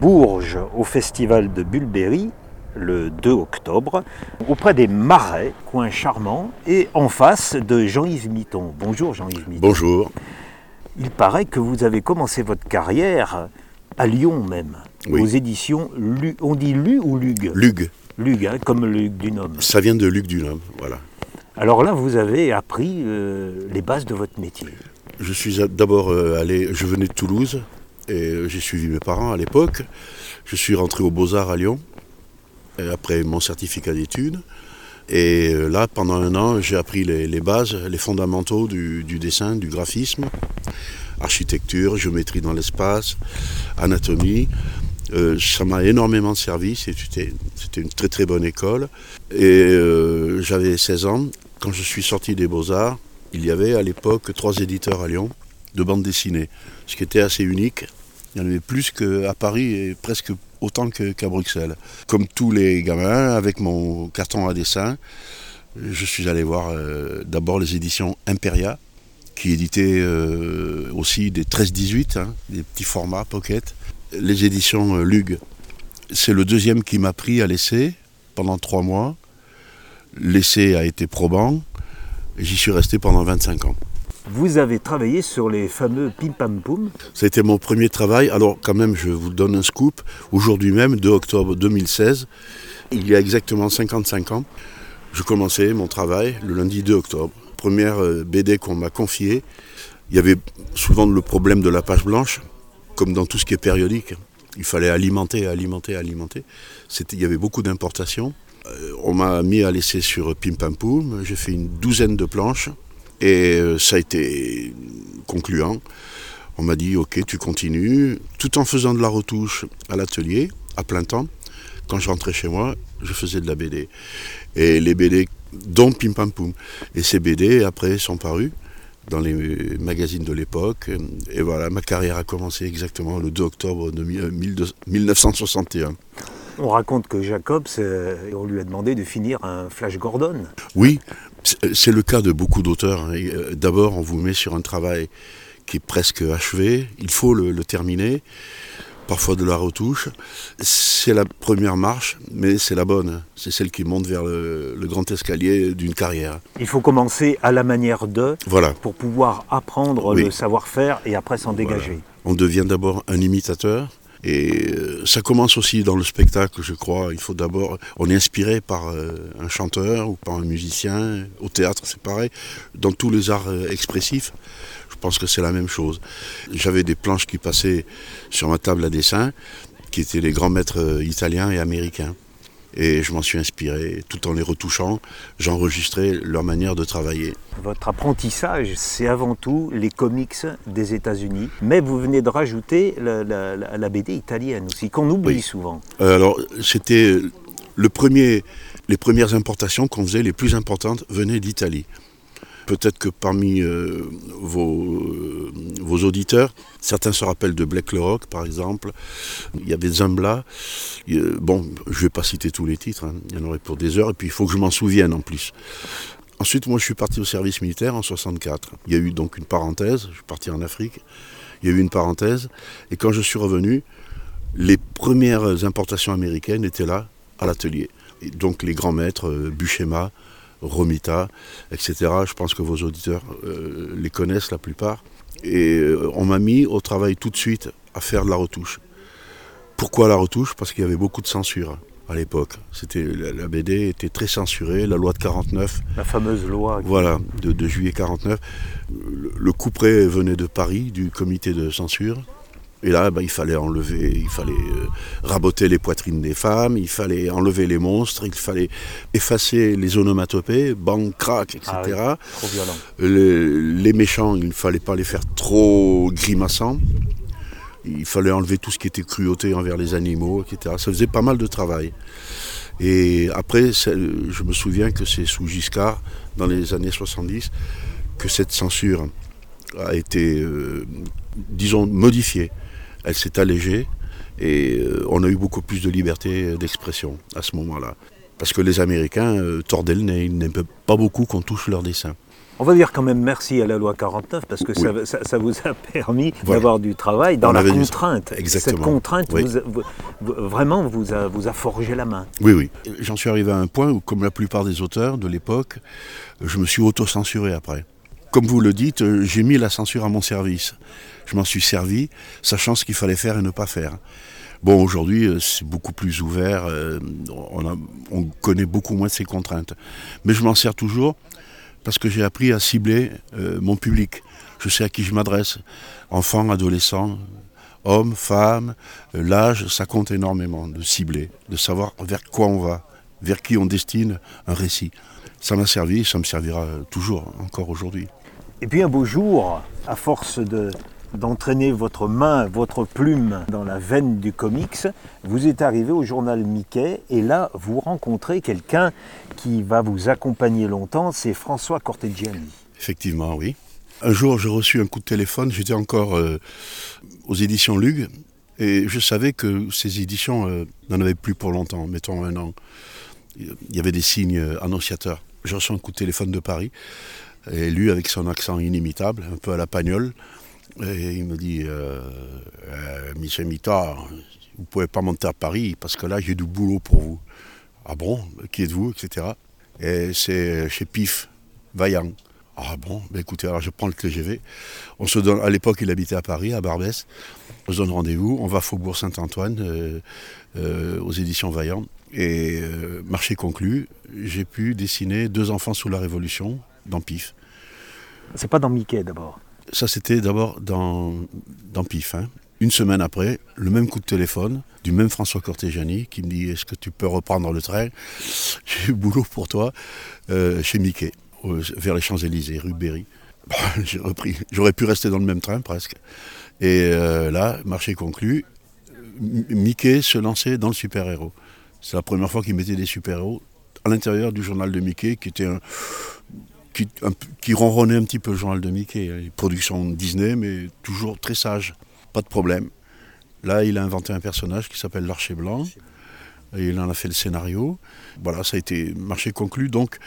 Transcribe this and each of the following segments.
Bourges au festival de Bulberry le 2 octobre, auprès des Marais, coin charmant, et en face de Jean-Yves Mitton. Bonjour Jean-Yves Mitton. Bonjour. Il paraît que vous avez commencé votre carrière à Lyon même, Oui. aux éditions Lu- On dit Lu ou Lug Lug, Lug, hein, comme Lug du Nom. ça vient de Luc Dunhomme, voilà. Alors là, vous avez appris euh, les bases de votre métier. Je suis d'abord euh, allé, je venais de Toulouse, euh, j'ai suivi mes parents à l'époque. Je suis rentré aux Beaux-Arts à Lyon, et après mon certificat d'études. Et euh, là, pendant un an, j'ai appris les, bases, les fondamentaux du, dessin, du graphisme, architecture, géométrie dans l'espace, anatomie. Euh, ça m'a énormément servi, c'était une très très bonne école. Et euh, j'avais 16 ans. Quand je suis sorti des Beaux-Arts, il y avait à l'époque trois éditeurs à Lyon de bande dessinée, ce qui était assez unique. Y avait plus qu'à Paris et presque autant qu'à Bruxelles. Comme tous les gamins, avec mon carton à dessin, je suis allé voir euh, d'abord les éditions Imperia, qui éditaient euh, aussi des 13-18, hein, des petits formats pocket. Les éditions euh, Lug, c'est le deuxième qui m'a pris à l'essai pendant trois mois. L'essai a été probant. J'y suis resté pendant 25 ans. Vous avez travaillé sur les fameux Pim Pam Poum. Ça a été mon premier travail. Alors quand même, je vous donne un scoop. Aujourd'hui même, 2 octobre 2016, il y a exactement 55 ans, je commençais mon travail le lundi 2 octobre. Première euh, BD qu'on m'a confiée. Il y avait souvent le problème de la page blanche, comme dans tout ce qui est périodique. Il fallait alimenter, alimenter, alimenter. Il y avait beaucoup d'importations. Euh, on m'a mis à laisser sur Pim Pam Poum. J'ai fait une douzaine de planches et euh, ça a été concluant. On m'a dit ok tu continues, tout en faisant de la retouche à l'atelier, à plein temps. Quand je rentrais chez moi, je faisais de la BD. Et les BD, dont Pim Pam Poum. Et ces BD, après, sont parus dans les magazines de l'époque. Et voilà, ma carrière a commencé exactement le 2 octobre de mi- euh, 1200 1961. On raconte que Jacobs, on lui a demandé de finir un Flash Gordon. Oui, c'est c'est le cas de beaucoup d'auteurs. hein. Euh, D'abord, on vous met sur un travail qui est presque achevé. Il faut le, le terminer. Parfois de la retouche. C'est la première marche, mais c'est la bonne. C'est celle qui monte vers le, le grand escalier d'une carrière. Il faut commencer à la manière de Voilà. pour pouvoir apprendre Oui. le savoir-faire et après s'en dégager. On devient d'abord un imitateur. Et euh, ça commence aussi dans le spectacle, je crois. Il faut d'abord. On est inspiré par euh, un chanteur ou par un musicien. Au théâtre, c'est pareil. Dans tous les arts euh, expressifs, je pense que c'est la même chose. J'avais des planches qui passaient sur ma table à dessin, qui étaient les grands maîtres italiens et américains. Et je m'en suis inspiré. Tout en les retouchant, j'enregistrais leur manière de travailler. Votre apprentissage, c'est avant tout les comics des États-Unis, mais vous venez de rajouter la, la- la- la BD italienne aussi, qu'on oublie Oui. souvent. Euh, alors, c'était le premier, les premières importations qu'on faisait, les plus importantes, venaient d'Italie. Peut-être que parmi euh, vos, euh, vos auditeurs, certains se rappellent de Black Le Rock, par exemple. Il y avait Zambla. Bon, je ne vais pas citer tous les titres, hein. il y en aurait pour des heures, et puis il faut que je m'en souvienne en plus. Ensuite, moi, je suis parti au service militaire en 64. Il y a eu donc une parenthèse, je suis parti en Afrique. Il y a eu une parenthèse, et quand je suis revenu, les premières importations américaines étaient là, à l'atelier. Donc les grands maîtres, euh, Buchema, Romita, etc., je pense que vos auditeurs euh, les connaissent la plupart. Et euh, on m'a mis au travail tout de suite à faire de la retouche. Pourquoi la retouche? Parce qu'il y avait beaucoup de censure à l'époque. C'était la, la BD était très censurée, la loi de 49 La fameuse loi. voilà, de, de juillet 49. Le, le couperet venait de Paris, du comité de censure. Et là, ben, il fallait enlever, il fallait euh, raboter les poitrines des femmes, il fallait enlever les monstres, il fallait effacer les onomatopées, bang, crack, etc. Ah oui, trop violent. Le- les méchants, il ne fallait pas les faire trop grimaçants. Il fallait enlever tout ce qui était cruauté envers les animaux, etc. Ça faisait pas mal de travail. Et après, c'est- je me souviens que c'est sous Giscard, dans les années 70, que cette censure a été, euh, disons, modifiée. Elle s'est allégée et euh, on a eu beaucoup plus de liberté d'expression à ce moment-là. Parce que les Américains euh, tordaient le nez, ils n'aimaient pas beaucoup qu'on touche leur dessin. On va dire quand même merci à la loi 49 parce que ça, ça- ça vous a permis d'avoir du travail dans On la du- contrainte. Exactement. Cette contrainte, Oui. vous a- vous- vous- vraiment, vous a, vous a forgé la main. Oui, oui. J'en suis arrivé à un point où, comme la plupart des auteurs de l'époque, je me suis auto-censuré après. Comme vous le dites, euh, j'ai mis la censure à mon service. Je m'en suis servi, sachant ce qu'il fallait faire et ne pas faire. Bon, aujourd'hui, euh, c'est beaucoup plus ouvert, euh, on, connaît beaucoup moins ces contraintes. Mais je m'en sers toujours parce que j'ai appris à cibler mon public. Je sais à qui je m'adresse. Enfants, adolescents, hommes, femmes, l'âge, ça compte énormément de cibler, de savoir vers quoi on va, vers qui on destine un récit. Ça m'a servi, ça me servira toujours, encore aujourd'hui. Et puis un beau jour, à force de d'entraîner votre main, votre plume dans la veine du comics, vous êtes arrivé au journal Mickey et là vous rencontrez quelqu'un qui va vous accompagner longtemps, c'est François Corteggiani. Effectivement, oui. Un jour, j'ai reçu un coup de téléphone, j'étais encore euh, aux éditions Lug, et je savais que ces éditions euh, n'en avaient plus pour longtemps, mettons un an. Il y avait des signes euh, annonciateurs. J'ai reçu un coup de téléphone de Paris, et lui, avec son accent inimitable, un peu à la pagnole, et il me dit euh, Euh, Michel Mitard, vous pouvez pas monter à Paris parce que là, j'ai du boulot pour vous. Ah bon? Qui êtes-vous? Etc. Et c'est chez PIF, Vaillant. Ah bon, ben écoutez, alors je prends le TGV. On se donne, à l'époque, il habitait à Paris, à Barbès. On se donne rendez-vous, on va Faubourg Saint-Antoine, euh, euh, aux éditions Vaillant. Et euh, marché conclu, j'ai pu dessiner deux enfants sous la Révolution dans PIF. C'est pas dans Mickey d'abord. Ça, c'était d'abord dans, dans PIF. hein. Une semaine après, le même coup de téléphone du même François Cortégiani qui me dit Est-ce que tu peux reprendre le train? J'ai du boulot pour toi euh, chez Mickey, vers les Champs-Élysées, rue Berry. Bon, J'ai repris. J'aurais pu rester dans le même train presque. Et euh, là, marché conclu, Mickey se lançait dans le super-héros. C'est la première fois qu'il mettait des super-héros à l'intérieur du journal de Mickey, qui était un, qui, un peu- qui ronronnait un petit peu le journal de Mickey. hein. Production Disney, mais toujours très sage, pas de problème. Là, il a inventé un personnage qui s'appelle l'Archer Blanc. Et il en a fait le scénario. Voilà, ça a été marché conclu. Donc,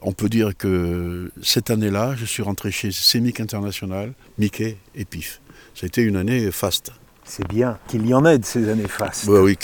on peut dire que cette année-là, je suis rentré chez Sémic International, Mickey et PIF. Ça a été une année faste. C'est bien qu'il y en ait de ces années fastes. Ouais, oui,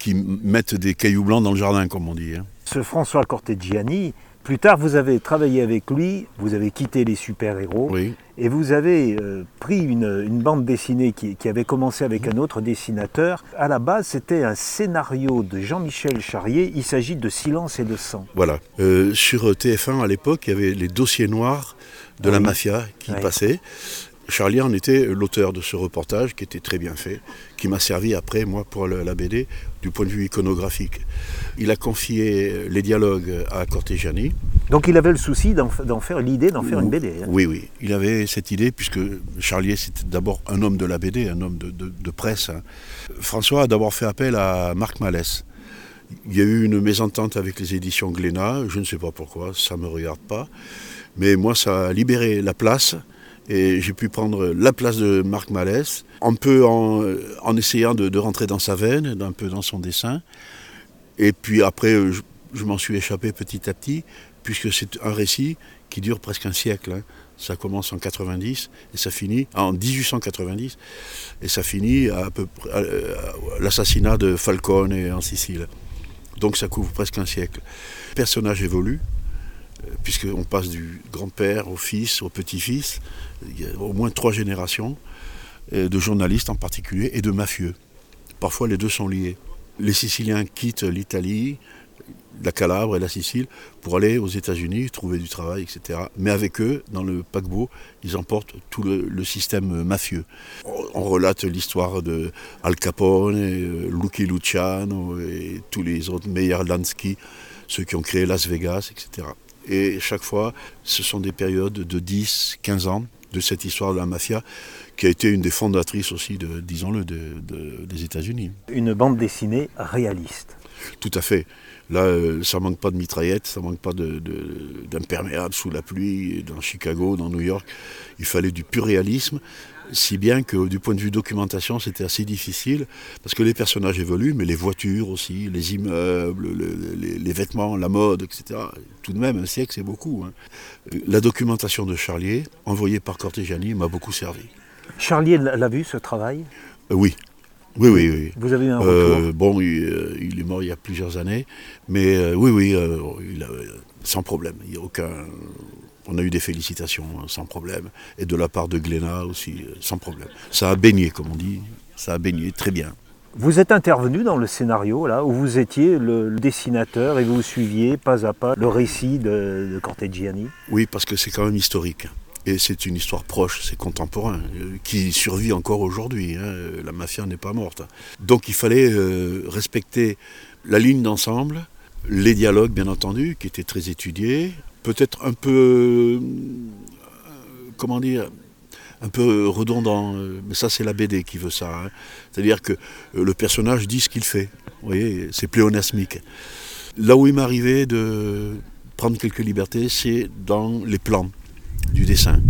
qui, mettent des cailloux blancs dans le jardin, comme on dit. hein. Ce François Corteggiani, plus tard vous avez travaillé avec lui, vous avez quitté les super-héros Oui, et vous avez euh, pris une, une bande dessinée qui, qui avait commencé avec un autre dessinateur. À la base, c'était un scénario de Jean-Michel Charrier. Il s'agit de Silence et de sang. voilà. Euh, sur TF1, à l'époque, il y avait les dossiers noirs de la mafia qui Oui. passaient. Charlie en était l'auteur de ce reportage qui était très bien fait, qui m'a servi après, moi, pour la BD, du point de vue iconographique. Il a confié les dialogues à Cortegiani. Donc il avait le souci d'en faire l'idée d'en faire une BD. hein. Oui, oui. Il avait cette idée, puisque Charlier, c'était d'abord un homme de la BD, un homme de, de- de presse. hein. François a d'abord fait appel à Marc Mallès. Il y a eu une mésentente avec les éditions Glénat, je ne sais pas pourquoi, ça ne me regarde pas. Mais moi, ça a libéré la place et j'ai pu prendre la place de Marc Mallès, un peu en, en essayant de, rentrer dans sa veine, un peu dans son dessin. Et puis après, euh, je, m'en suis échappé petit à petit, puisque c'est un récit qui dure presque un siècle. hein. Ça commence en 90 et ça finit en 1890 et ça finit à, peu près à l'assassinat de Falcone en Sicile. Donc ça couvre presque un siècle. Le personnage évolue, euh, puisqu'on passe du grand-père au fils, au petit-fils. Il y a au moins trois générations, euh, de journalistes en particulier, et de mafieux. Parfois les deux sont liés. Les Siciliens quittent l'Italie, la Calabre et la Sicile pour aller aux États-Unis, trouver du travail, etc. Mais avec eux, dans le paquebot, ils emportent tout le, système mafieux. On, on relate l'histoire de Al Capone, euh, Lucky Luciano et tous les autres, Meyer Lansky, ceux qui ont créé Las Vegas, etc. Et chaque fois, ce sont des périodes de 10, 15 ans de cette histoire de la mafia, qui a été une des fondatrices aussi, de, disons-le, de- de- des États-Unis. Une bande dessinée réaliste. Tout à fait. Là, euh, ça manque pas de mitraillettes, ça manque pas d'imperméables sous la pluie. Dans Chicago, dans New York, il fallait du pur réalisme. Si bien que du point de vue documentation, c'était assez difficile, parce que les personnages évoluent, mais les voitures aussi, les immeubles, les, vêtements, la mode, etc. Tout de même, un siècle, c'est beaucoup. Hein. La documentation de Charlier, envoyée par Cortégiani, m'a beaucoup servi. Charlier l'a vu, ce travail? Euh, Oui. Oui, oui, oui. Vous avez eu un retour? euh, Bon, il, est mort il y a plusieurs années, mais oui, oui, sans problème. Il n'y a aucun on a eu des félicitations hein, sans problème. Et de la part de Glénat aussi, euh, sans problème. Ça a baigné, comme on dit. Ça a baigné très bien. Vous êtes intervenu dans le scénario, là, où vous étiez le, dessinateur et vous suiviez pas à pas le récit de, de Corteggiani Oui, parce que c'est quand même historique. Et c'est une histoire proche, c'est contemporain, euh, qui survit encore aujourd'hui. Hein. La mafia n'est pas morte. Donc il fallait euh, respecter la ligne d'ensemble, les dialogues bien entendu, qui étaient très étudiés, peut-être un peu, euh, comment dire, un peu redondant, euh, mais ça c'est la BD qui veut ça. Hein. C'est-à-dire que euh, le personnage dit ce qu'il fait. Vous voyez, c'est pléonasmique. Là où il m'arrivait de prendre quelques libertés, c'est dans les plans du dessin.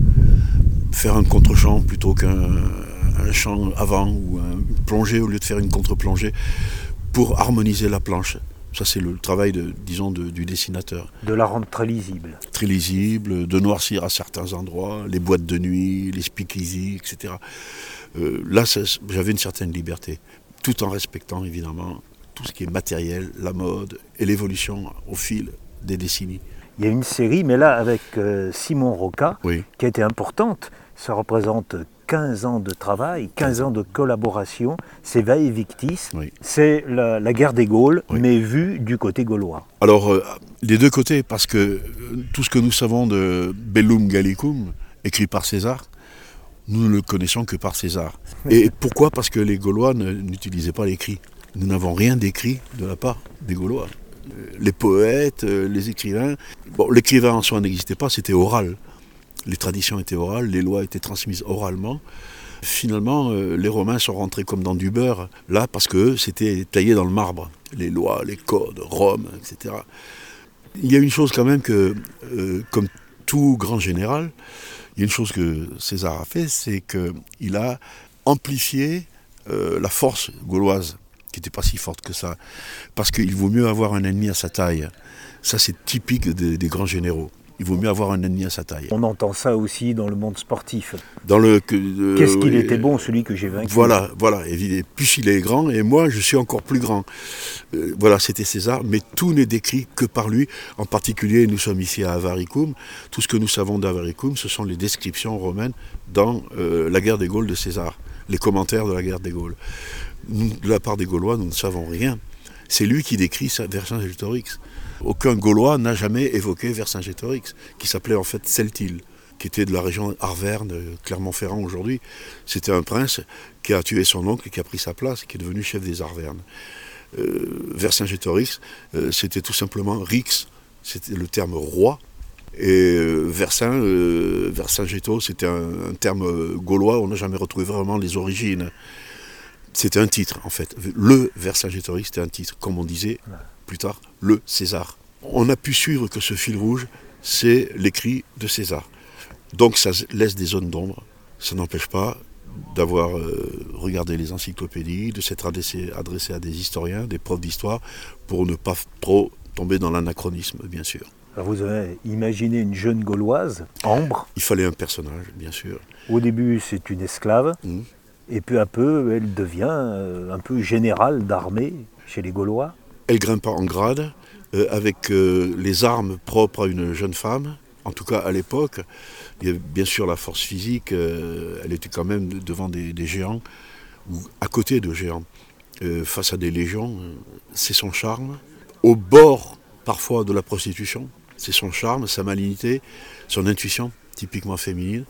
Faire un contre-champ plutôt qu'un champ avant ou un plongée au lieu de faire une contre-plongée pour harmoniser la planche. Ça, c'est le travail, de, disons, du dessinateur. De la rendre très lisible. Très lisible, de noircir à certains endroits, les boîtes de nuit, les speakeasy, etc. Euh, là, j'avais une certaine liberté, tout en respectant, évidemment, tout ce qui est matériel, la mode et l'évolution au fil des décennies. Il y a une série, mais là, avec euh, Simon Roca, qui a été importante. Ça représente 15 ans de travail, 15 ans de collaboration, c'est Vae Victis, c'est la, guerre des Gaules, mais vue du côté gaulois. Alors, euh, les deux côtés, parce que euh, tout ce que nous savons de Bellum Gallicum, écrit par César, nous ne le connaissons que par César. Et pourquoi? Parce que les Gaulois n'utilisaient pas l'écrit. Nous n'avons rien d'écrit de la part des Gaulois. Euh, les poètes, les écrivains, bon, l'écrivain en soi n'existait pas, c'était oral les traditions étaient orales, les lois étaient transmises oralement. Finalement, euh, les Romains sont rentrés comme dans du beurre, là, parce que c'était taillé dans le marbre, les lois, les codes, Rome, etc. Il y a une chose quand même que, euh, comme tout grand général, il y a une chose que César a fait, c'est qu'il a amplifié euh, la force gauloise, qui n'était pas si forte que ça, parce qu'il vaut mieux avoir un ennemi à sa taille. Ça, c'est typique des grands généraux il vaut mieux avoir un ennemi à sa taille. On entend ça aussi dans le monde sportif. Dans le euh, qu'est-ce qu'il était bon celui que j'ai vaincu. Voilà, voilà. Et plus il est grand, et moi je suis encore plus grand. Euh, voilà, c'était César, mais tout n'est décrit que par lui. En particulier, nous sommes ici à Avaricum. Tout ce que nous savons d'Avaricum, ce sont les descriptions romaines dans euh, la guerre des Gaules de César, les commentaires de la guerre des Gaules. De la part des Gaulois, nous ne savons rien. C'est lui qui décrit Vercingétorix. Aucun Gaulois n'a jamais évoqué Vercingétorix, qui s'appelait en fait Celtil, qui était de la région Arverne, Clermont-Ferrand aujourd'hui. C'était un prince qui a tué son oncle qui a pris sa place, qui est devenu chef des Arvernes. Euh, Vercingétorix, euh, c'était tout simplement Rix, c'était le terme roi. Et euh, Vercin, euh, c'était un, terme gaulois, on n'a jamais retrouvé vraiment les origines. C'était un titre en fait. Le Vercingétorix, c'était un titre, comme on disait plus tard le César. On a pu suivre que ce fil rouge, c'est l'écrit de César. Donc ça laisse des zones d'ombre. Ça n'empêche pas d'avoir euh, regardé les encyclopédies, de s'être adressé, adressé, à des historiens, des profs d'histoire, pour ne pas trop tomber dans l'anachronisme, bien sûr. Alors vous avez imaginé une jeune gauloise, Ambre? Il fallait un personnage, bien sûr. Au début, c'est une esclave, mmh. Et peu à peu, elle devient euh, un peu générale d'armée chez les Gaulois. Elle grimpe en grade euh, avec euh, les armes propres à une jeune femme. En tout cas, à l'époque, il y avait bien sûr la force physique. Elle était quand même devant des, géants ou à côté de géants, face à des légions. C'est son charme. Au bord parfois de la prostitution, c'est son charme, sa malignité, son intuition typiquement féminine,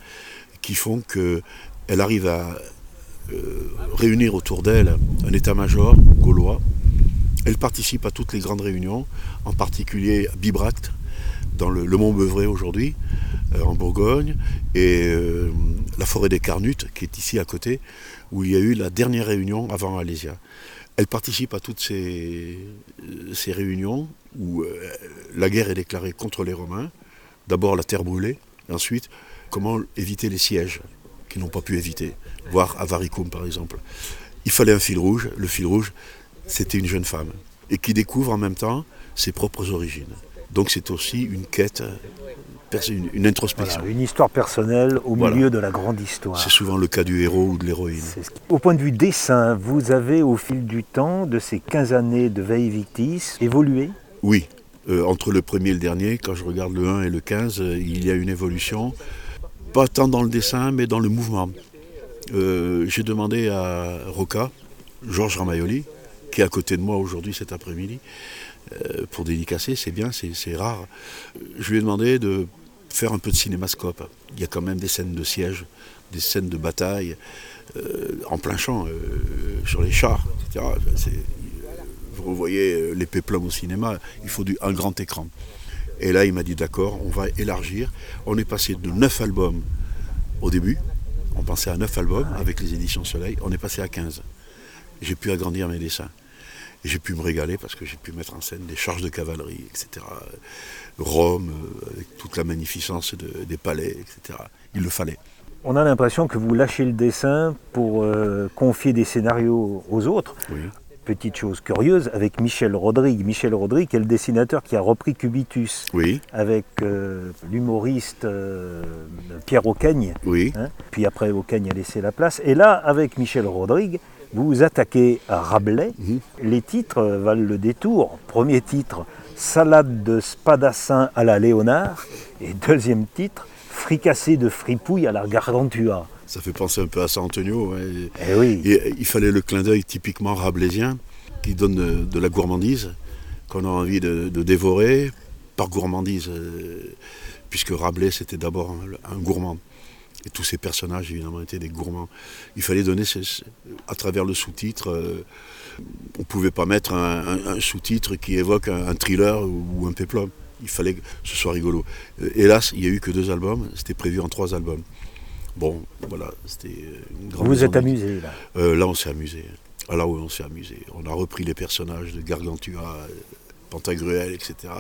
qui font qu'elle arrive à réunir autour d'elle un état-major gaulois elle participe à toutes les grandes réunions, en particulier à Bibracte, dans le, Mont Beuvray aujourd'hui, euh, en Bourgogne, et euh, la forêt des Carnutes, qui est ici à côté, où il y a eu la dernière réunion avant Alésia. Elle participe à toutes ces, euh, réunions où la guerre est déclarée contre les Romains, d'abord la terre brûlée, ensuite comment éviter les sièges. Qu'ils n'ont pas pu éviter, voire Avaricum par exemple. Il fallait un fil rouge. Le fil rouge, c'était une jeune femme et qui découvre en même temps ses propres origines. Donc c'est aussi une quête, une, introspection. une histoire personnelle au milieu de la grande histoire. C'est souvent le cas du héros ou de l'héroïne. Au point de vue dessin, vous avez au fil du temps, de ces 15 années de Veille Victis, évolué? Oui. Euh, entre le premier et le dernier, quand je regarde le 1 et le 15, euh, il y a une évolution. Pas tant dans le dessin, mais dans le mouvement. Euh, j'ai demandé à Roca, Georges Ramaioli, qui est à côté de moi aujourd'hui cet après-midi, euh, pour dédicacer, c'est bien, c'est rare. Je lui ai demandé de faire un peu de cinémascope. Il y a quand même des scènes de siège, des scènes de bataille, euh, en plein champ, sur les chars, etc. Vous revoyez les péplums au cinéma, il faut un grand écran. Et là, il m'a dit d'accord, on va élargir. On est passé de 9 albums au début, on pensait à 9 albums avec les éditions Soleil, on est passé à 15. J'ai pu agrandir mes dessins. J'ai pu me régaler parce que j'ai pu mettre en scène des charges de cavalerie, etc. Rome, euh, avec toute la magnificence des palais, etc. Il le fallait. On a l'impression que vous lâchez le dessin pour euh, confier des scénarios aux autres. Oui petite chose curieuse, avec Michel Rodrigue. Michel Rodrigue est le dessinateur qui a repris Cubitus oui. avec euh, l'humoriste euh, Pierre Aucagne. Oui. Hein. Puis après, Aucagne a laissé la place. Et là, avec Michel Rodrigue, vous vous attaquez à Rabelais. Les titres valent le détour. Premier titre, Salade de spadassin à la Léonard. Et deuxième titre, Fricassé de fripouille à la Gargantua ça fait penser un peu à San Antonio. Eh oui. il fallait le clin d'œil typiquement rabelaisien qui donne de la gourmandise, qu'on a envie de, dévorer par gourmandise, euh, puisque Rabelais c'était d'abord un, gourmand. Et tous ces personnages évidemment étaient des gourmands. Il fallait donner, à travers le sous-titre, euh, on ne pouvait pas mettre un, sous-titre qui évoque un, thriller ou, un péplum. Il fallait que ce soit rigolo. Euh, hélas, il n'y a eu que deux albums, c'était prévu en trois albums. Bon, voilà, c'était une grande. Vous vous êtes amusé là euh, Là, on s'est amusé. Ah, là, oui, on s'est amusé. On a repris les personnages de Gargantua, Pantagruel, etc.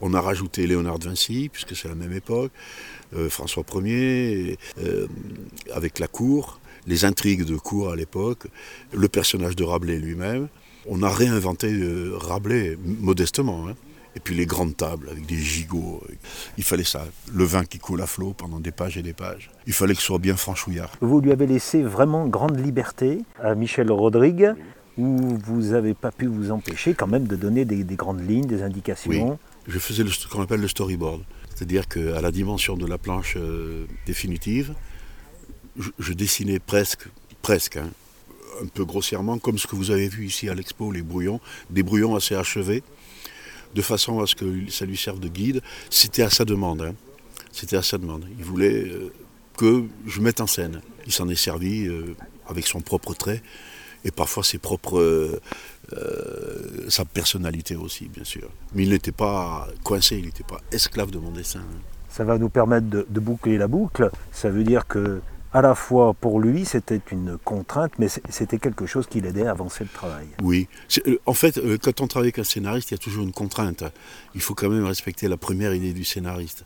On a rajouté Léonard de Vinci, puisque c'est la même époque, euh, François Ier, euh, avec la cour, les intrigues de cour à l'époque, le personnage de Rabelais lui-même. On a réinventé Rabelais modestement. Hein. Et puis les grandes tables avec des gigots. Il fallait ça. Le vin qui coule à flot pendant des pages et des pages. Il fallait que ce soit bien franchouillard. Vous lui avez laissé vraiment grande liberté à Michel Rodrigue, où vous n'avez pas pu vous empêcher quand même de donner des, grandes lignes, des indications. Oui. Je faisais ce qu'on appelle le storyboard. C'est-à-dire qu'à la dimension de la planche euh, définitive, je, dessinais presque, presque, hein, un peu grossièrement, comme ce que vous avez vu ici à l'expo, les brouillons, des brouillons assez achevés de façon à ce que ça lui serve de guide. C'était à sa demande. Hein. C'était à sa demande. Il voulait euh, que je mette en scène. Il s'en est servi euh, avec son propre trait et parfois ses propres, euh, sa personnalité aussi, bien sûr. Mais il n'était pas coincé, il n'était pas esclave de mon dessin. Ça va nous permettre de boucler la boucle. Ça veut dire que à la fois pour lui, c'était une contrainte, mais c'était quelque chose qui l'aidait à avancer le travail. Oui. Euh, en fait, euh, quand on travaille avec un scénariste, il y a toujours une contrainte. Il faut quand même respecter la première idée du scénariste.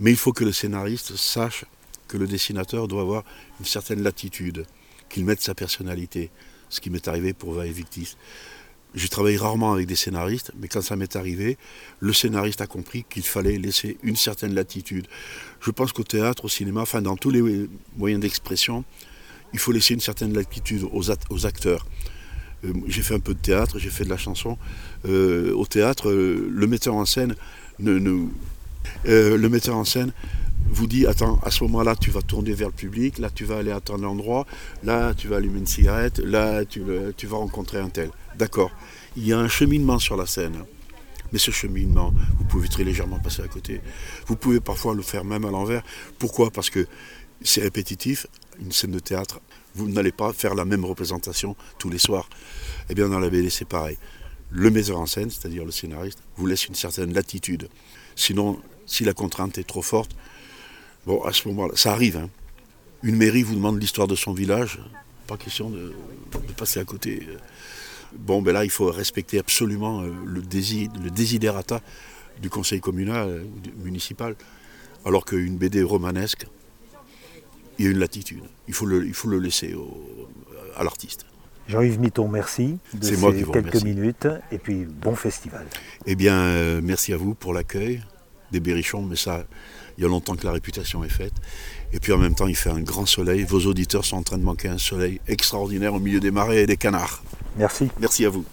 Mais il faut que le scénariste sache que le dessinateur doit avoir une certaine latitude, qu'il mette sa personnalité. Ce qui m'est arrivé pour Va Victis. J'ai travaillé rarement avec des scénaristes, mais quand ça m'est arrivé, le scénariste a compris qu'il fallait laisser une certaine latitude. Je pense qu'au théâtre, au cinéma, enfin dans tous les moyens d'expression, il faut laisser une certaine latitude aux, acteurs. Euh, j'ai fait un peu de théâtre, j'ai fait de la chanson. Euh, au théâtre, euh, le metteur en scène le metteur en scène vous dit attends, à ce moment-là, tu vas tourner vers le public, là, tu vas aller à tel endroit, là, tu vas allumer une cigarette, là, tu vas rencontrer un tel. D'accord. Il y a un cheminement sur la scène. Mais ce cheminement, vous pouvez très légèrement passer à côté. Vous pouvez parfois le faire même à l'envers. Pourquoi? Parce que c'est répétitif. Une scène de théâtre, vous n'allez pas faire la même représentation tous les soirs. Eh bien, dans la BD, c'est pareil. Le metteur en scène, c'est-à-dire le scénariste, vous laisse une certaine latitude. Sinon, si la contrainte est trop forte, bon, à ce moment-là, ça arrive. Hein. Une mairie vous demande l'histoire de son village, pas question de, de passer à côté. Bon, ben là, il faut respecter absolument euh, le, désir, le désiderata du conseil communal, euh, municipal, alors qu'une BD romanesque, il y a une latitude. Il faut le, il faut le laisser à l'artiste. Jean-Yves Mitton, merci de ces moi quelques minutes et puis bon festival. Eh bien, euh, merci à vous pour l'accueil des Berrichons, mais ça, il y a longtemps que la réputation est faite. Et puis en même temps, il fait un grand soleil. Vos auditeurs sont en train de manquer un soleil extraordinaire au milieu des marais et des canards. Merci. Merci à vous.